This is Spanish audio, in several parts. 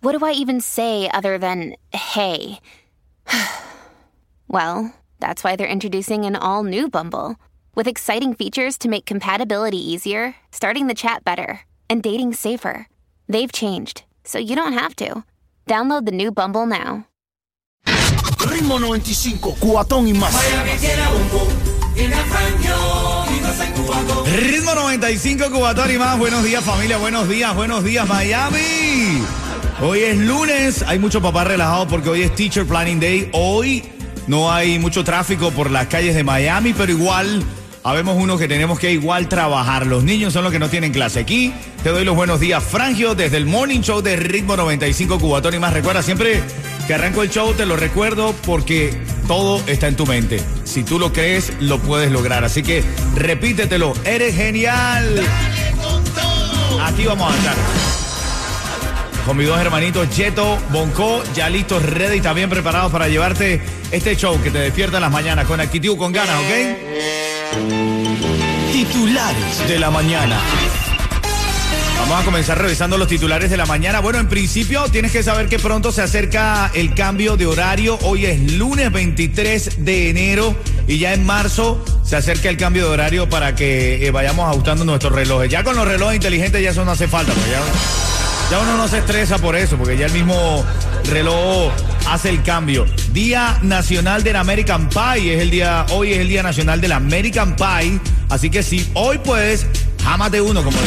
what do I even say other than hey? well, that's why they're introducing an all new Bumble with exciting features to make compatibility easier, starting the chat better, and dating safer. They've changed, so you don't have to. Download the new Bumble now. Ritmo 95, cuatón y más. Ritmo 95, Cubatón y más. Buenos días, familia. Buenos días, buenos días, Miami. Hoy es lunes. Hay mucho papá relajado porque hoy es Teacher Planning Day. Hoy no hay mucho tráfico por las calles de Miami, pero igual habemos uno que tenemos que igual trabajar. Los niños son los que no tienen clase. Aquí te doy los buenos días, Frangio, desde el Morning Show de Ritmo 95, Cubatón y más. Recuerda siempre que arranco el show, te lo recuerdo porque todo está en tu mente. Si tú lo crees, lo puedes lograr. Así que repítetelo. Eres genial. Aquí vamos a estar. Con mis dos hermanitos Jeto, Bonco, ya listos, ready también preparados para llevarte este show que te despierta en las mañanas con actitud, con ganas, ¿ok? Titulares de la mañana. Vamos a comenzar revisando los titulares de la mañana. Bueno, en principio tienes que saber que pronto se acerca el cambio de horario. Hoy es lunes 23 de enero y ya en marzo se acerca el cambio de horario para que eh, vayamos ajustando nuestros relojes. Ya con los relojes inteligentes ya eso no hace falta, pues ya, ya uno no se estresa por eso, porque ya el mismo reloj hace el cambio. Día Nacional del American Pie es el día, hoy es el Día Nacional del American Pie, así que si hoy puedes, jámate uno, como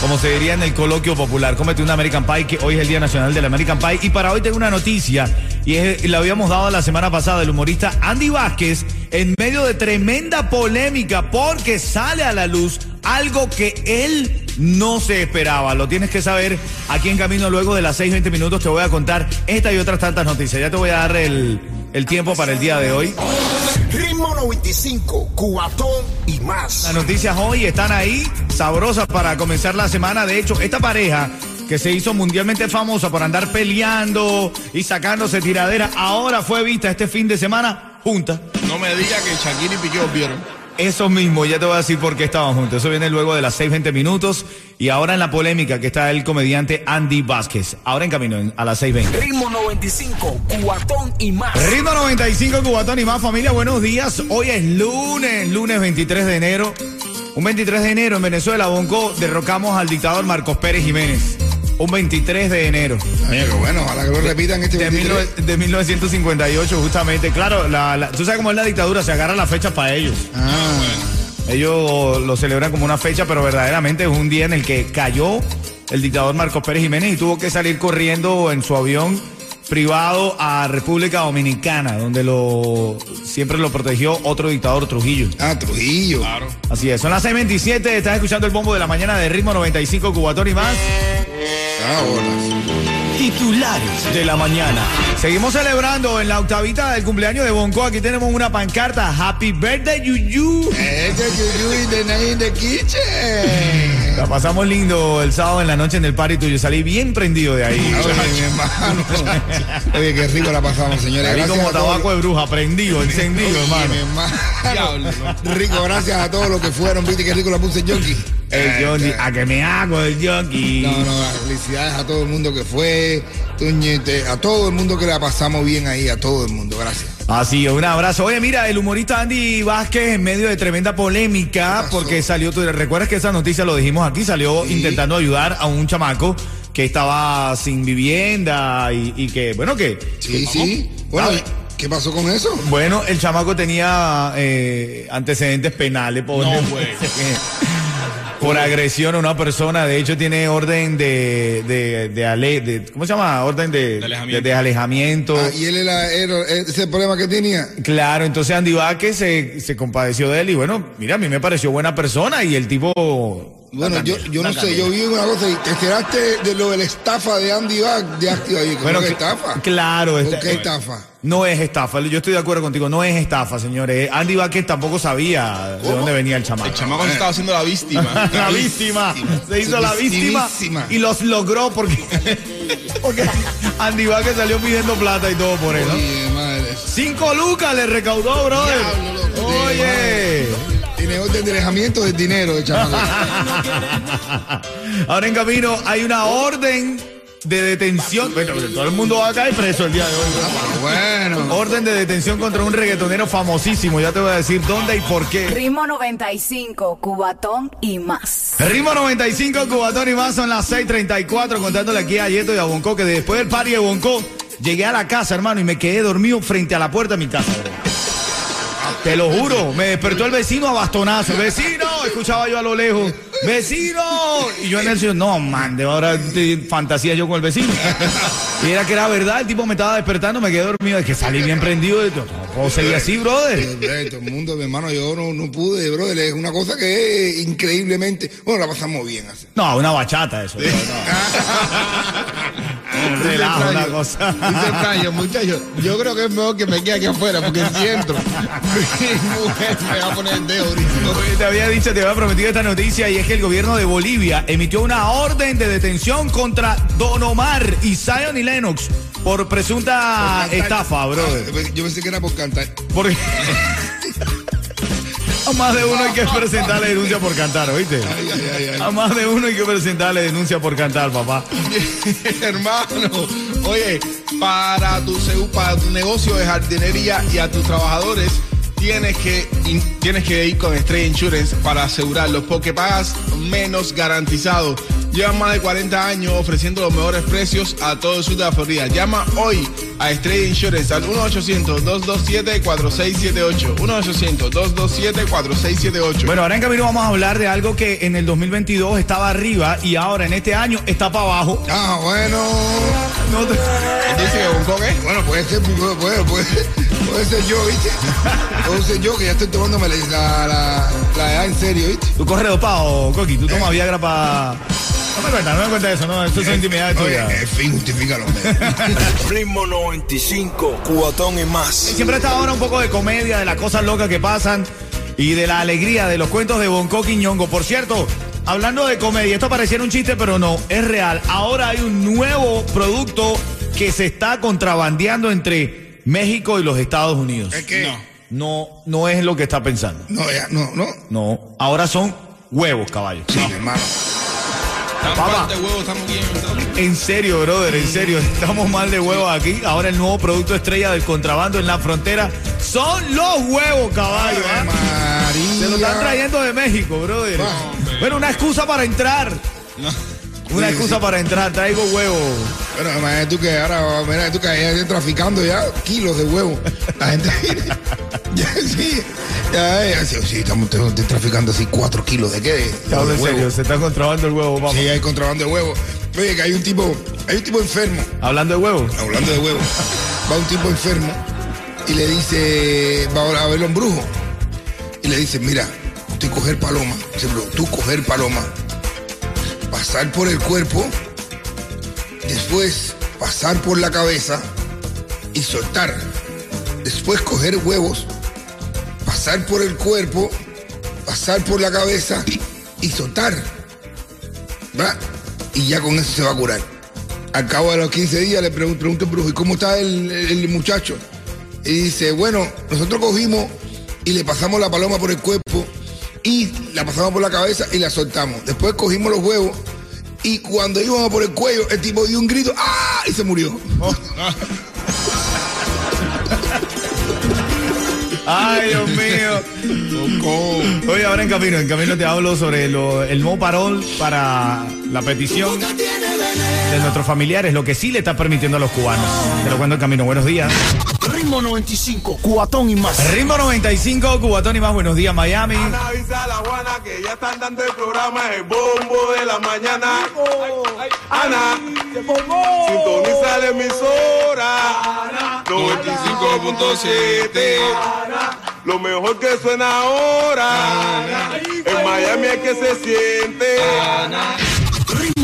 como se diría en el coloquio popular. Cómete un American Pie, que hoy es el Día Nacional del American Pie. Y para hoy tengo una noticia, y la habíamos dado la semana pasada, el humorista Andy Vázquez, en medio de tremenda polémica, porque sale a la luz algo que él no se esperaba. Lo tienes que saber aquí en camino luego de las 6, 20 minutos. Te voy a contar esta y otras tantas noticias. Ya te voy a dar el, el tiempo para el día de hoy. Ritmo 95, cuatón y más. Las noticias hoy están ahí, sabrosas para comenzar la semana. De hecho, esta pareja que se hizo mundialmente famosa por andar peleando y sacándose tiradera, ahora fue vista este fin de semana junta. No me diga que Shakira y Piqué vieron. Eso mismo, ya te voy a decir por qué estaban juntos. Eso viene luego de las 6, 20 minutos. Y ahora en la polémica que está el comediante Andy Vázquez. Ahora en camino a las 6.20. Ritmo 95, cuatón y más. Ritmo 95, Cubatón y más familia, buenos días. Hoy es lunes, lunes 23 de enero. Un 23 de enero en Venezuela, Bonco, derrocamos al dictador Marcos Pérez Jiménez. Un 23 de enero. Qué bueno, ojalá que lo repitan este De, 23. 19- de 1958, justamente. Claro, la- la- tú sabes cómo es la dictadura, se agarra la fecha para ellos. Ah, Ellos lo celebran como una fecha, pero verdaderamente es un día en el que cayó el dictador Marcos Pérez Jiménez y tuvo que salir corriendo en su avión privado a República Dominicana, donde lo siempre lo protegió otro dictador Trujillo. ah, Trujillo. Claro. Así es, son las 6.27, estás escuchando el bombo de la mañana de ritmo 95 Cubatón y más. Ah. Titulares de la mañana. Seguimos celebrando en la octavita del cumpleaños de Bonco. Aquí tenemos una pancarta. Happy birthday, Yuyu. Este Yuyu in the night in the kitchen. La pasamos lindo el sábado en la noche en el party tuyo. Salí bien prendido de ahí. Oye, mi hermano. Oye, qué rico la pasamos, señores. Salí como tabaco de bruja, prendido, encendido, hermano. Rico, gracias a todos los que fueron. Viste qué rico la puse Yonki. El Johnny, a que me hago el Johnny. No, no, felicidades a todo el mundo que fue, a todo el mundo que la pasamos bien ahí, a todo el mundo, gracias. Así, un abrazo. Oye, mira, el humorista Andy Vázquez en medio de tremenda polémica porque salió, tú recuerdas que esa noticia lo dijimos aquí, salió Sí. intentando ayudar a un chamaco que estaba sin vivienda y, y que, bueno, que... Sí, sí. Bueno, ¿qué pasó con eso? Bueno, el chamaco tenía eh, antecedentes penales por, No, güey. por agresión a una persona. De hecho, tiene orden de, de, de, ale- de- ¿cómo se llama? Orden de, De alejamiento. de- de alejamiento. Ah, y él era, era- ese es el problema que tenía. Claro, entonces Andy Vázquez se, se compadeció de él y bueno, mira, a mí me pareció buena persona y el tipo... Bueno, yo, yo no sé, yo vi una cosa y te enteraste de lo de la estafa de Andy Bach de Activa. Oye, ¿cómo Bueno, que estafa? claro, ¿Por esta- qué eh, estafa? No es estafa, yo estoy de acuerdo contigo, no es estafa, señores. Andy Vázquez tampoco sabía de dónde venía el chamaco. El chamaco se estaba haciendo la víctima. la víctima, se hizo la víctima y los logró porque, porque Andy Vázquez salió pidiendo plata y todo por eso. Oye, madre. Cinco lucas le recaudó, brother. Diablo, loco, Oye. Orden de alejamiento del dinero, de. Ahora en camino hay una orden de detención. Bueno, todo el mundo va a caer preso el día de hoy. bueno. Orden de detención contra un reggaetonero famosísimo. Ya te voy a decir dónde y por qué. Ritmo 95, Cubatón y más. Ritmo 95, Cubatón y más son las 6:34. Contándole aquí a Yeto y a Bonco que después del party de Bonco llegué a la casa, hermano, y me quedé dormido frente a la puerta de mi casa. Te lo juro, me despertó el vecino a bastonazo. Vecino, escuchaba yo a lo lejos. Vecino. Y yo en el cielo, no, man, de ahora fantasía yo con el vecino. Y era que era verdad, el tipo me estaba despertando, me quedé dormido. Es que salí bien prendido. y todo. No puedo seguir así, brother. Todo el mundo, mi hermano, yo no, no pude, brother. Es una cosa que es increíblemente. Bueno, la pasamos bien así. No, una bachata eso. no. Relajo, una cosa. Dice Franjo, muchachos, yo creo que es mejor que me quede aquí afuera, porque si entro, mi mujer me va a poner el dedo Te había dicho, te había prometido esta noticia y es que el gobierno de Bolivia emitió una orden de detención contra Don Omar y Zion y Lennox por presunta Por estafa, brother. Ah, yo pensé que era por cantar. Porque a más de uno hay que presentarle denuncia por cantar, ¿oíste? Ay, ay, ay, ay. A más de uno hay que presentarle denuncia por cantar, papá. Hermano, oye, para tu, para tu negocio de jardinería y a tus trabajadores, tienes que, tienes que ir con Estrella Insurance para asegurarlos, porque pagas menos garantizado. Llevan más de 40 años ofreciendo los mejores precios a todo el sur de la Florida. Llama hoy a Estrella Insurance al 1-800-227-4678. 1-800-227-4678. Bueno, ahora en camino vamos a hablar de algo que en el 2022 estaba arriba y ahora en este año está para abajo. Ah, bueno. No te- Dice que. Bueno, puede ser, puede, puede, puede, ser yo, ¿viste? Puede ser yo que ya estoy tomándome la, la, la, la edad en serio, ¿viste? Tú corres dopado, Coqui, tú tomas Viagra para... No me cuenta, no me cuenta eso, no, esto es intimidad Oye, tuya. en fin, justifica los medios. Ritmo 95, cuatón y más. Siempre está ahora un poco de comedia, de las cosas locas que pasan y de la alegría de los cuentos de Bonco Quiñongo. Por cierto, hablando de comedia, esto pareciera un chiste, pero no, es real. Ahora hay un nuevo producto que se está contrabandeando entre México y los Estados Unidos. Es que. No, no es lo que está pensando. No, ya, no, no. No, ahora son huevos, caballo. Sí, mi hermano. Papá. En serio, brother, en serio, estamos mal de huevos aquí. Ahora el nuevo producto estrella del contrabando en la frontera son los huevos, caballo. María. Se lo están trayendo de México, brother. Bueno, una excusa para entrar. Una excusa para entrar, traigo huevos. Bueno, imagínate tú que ahora, mira, tú que hay gente traficando ya kilos de huevo. La gente. ya, sí. Ya, ya, sí, sí, estamos, estamos traficando así cuatro kilos de qué? De, en huevo. serio, se está contrabando el huevo, papá. Sí, hay contrabando de huevo. Oye, que hay un tipo, hay un tipo enfermo, Hablando de huevos. hablando de huevo. Va un tipo enfermo y le dice, va a verlo un brujo. Y le dice, mira, tú coger paloma. Dice, "Bro, tú coger paloma. Pasar por el cuerpo. Después pasar por la cabeza y soltar. Después coger huevos. Pasar por el cuerpo. Pasar por la cabeza y soltar. ¿Va? Y ya con eso se va a curar. Al cabo de los 15 días le pregunto, pregunto al brujo, ¿y cómo está el, el- muchacho? Y dice, bueno, nosotros cogimos y le pasamos la paloma por el cuerpo y la pasamos por la cabeza y la soltamos. Después cogimos los huevos y cuando íbamos por el cuello, el tipo dio un grito, ¡ah! y se murió. Ay, Dios mío. Oye, ahora en camino, en camino te hablo sobre lo- el nuevo parol para la petición de de nuestros familiares, lo que sí le está permitiendo a los cubanos. Te lo cuento en camino. Buenos días. Ritmo 95, cuatón y más. Ritmo 95, Cubatón y más. Buenos días, Miami. Ana, avisa a la Juana que ya están dando el programa El Bombo de la Mañana. Ana, sintoniza la emisora 95.7. Lo mejor que suena ahora. En Miami es que se siente. Ritmo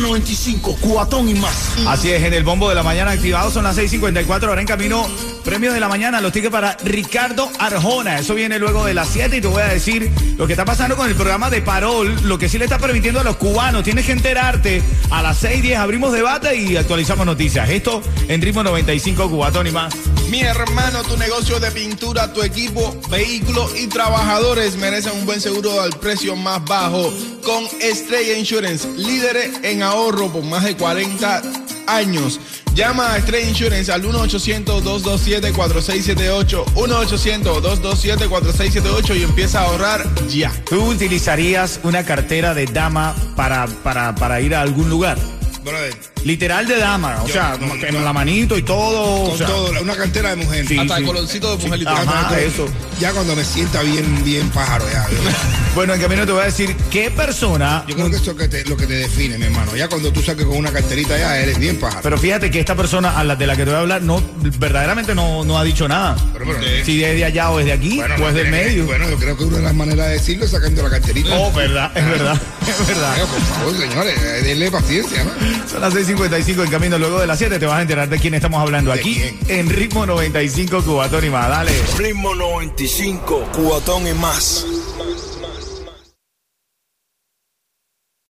95, cuatón y más. Así es, en el bombo de la mañana activado son las 6:54. Ahora en camino, premios de la mañana, los tickets para Ricardo Arjona. Eso viene luego de las 7 y te voy a decir lo que está pasando con el programa de Parol, lo que sí le está permitiendo a los cubanos. Tienes que enterarte. A las 6:10 abrimos debate y actualizamos noticias. Esto en ritmo 95, Cubatón y más. Mi hermano, tu negocio de pintura, tu equipo, vehículos y trabajadores merecen un buen seguro al precio más bajo con Estrella Insurance, líderes en ahorro por más de 40 años. Llama a Estrella Insurance al 1-800-227-4678, 1-800-227-4678 y empieza a ahorrar ya. ¿Tú utilizarías una cartera de dama para, para, para ir a algún lugar? Brother, Literal de dama, o Yo- sea, no, no. la manito y todo. o con sea, todo, una cartera de mujer. Sí, Hasta sí. el colorcito de mujer Sí. literal. Ajá, eso. Ya cuando me sienta bien, bien pájaro, ya. Bueno, en camino te voy a decir qué persona. yo creo que eso es lo que te, lo que te define, mi hermano. Ya cuando tú saques con una carterita, ya eres bien pájaro. Pero fíjate que esta persona a la de la que te voy a hablar no verdaderamente no, no ha dicho nada. Pero, pero, Si es de allá o es de aquí bueno, o no es del que- medio. Bueno, yo creo que una de las maneras de decirlo es sacando la carterita. Oh, verdad, es verdad, es verdad. Por favor, señores, eh, denle paciencia, ¿no? Son las 6:55 en camino luego de las 7. Te vas a enterar de quién estamos hablando ¿De aquí quién? en ritmo 95 Cubatón y más. Dale. Ritmo 95, cuatón y más.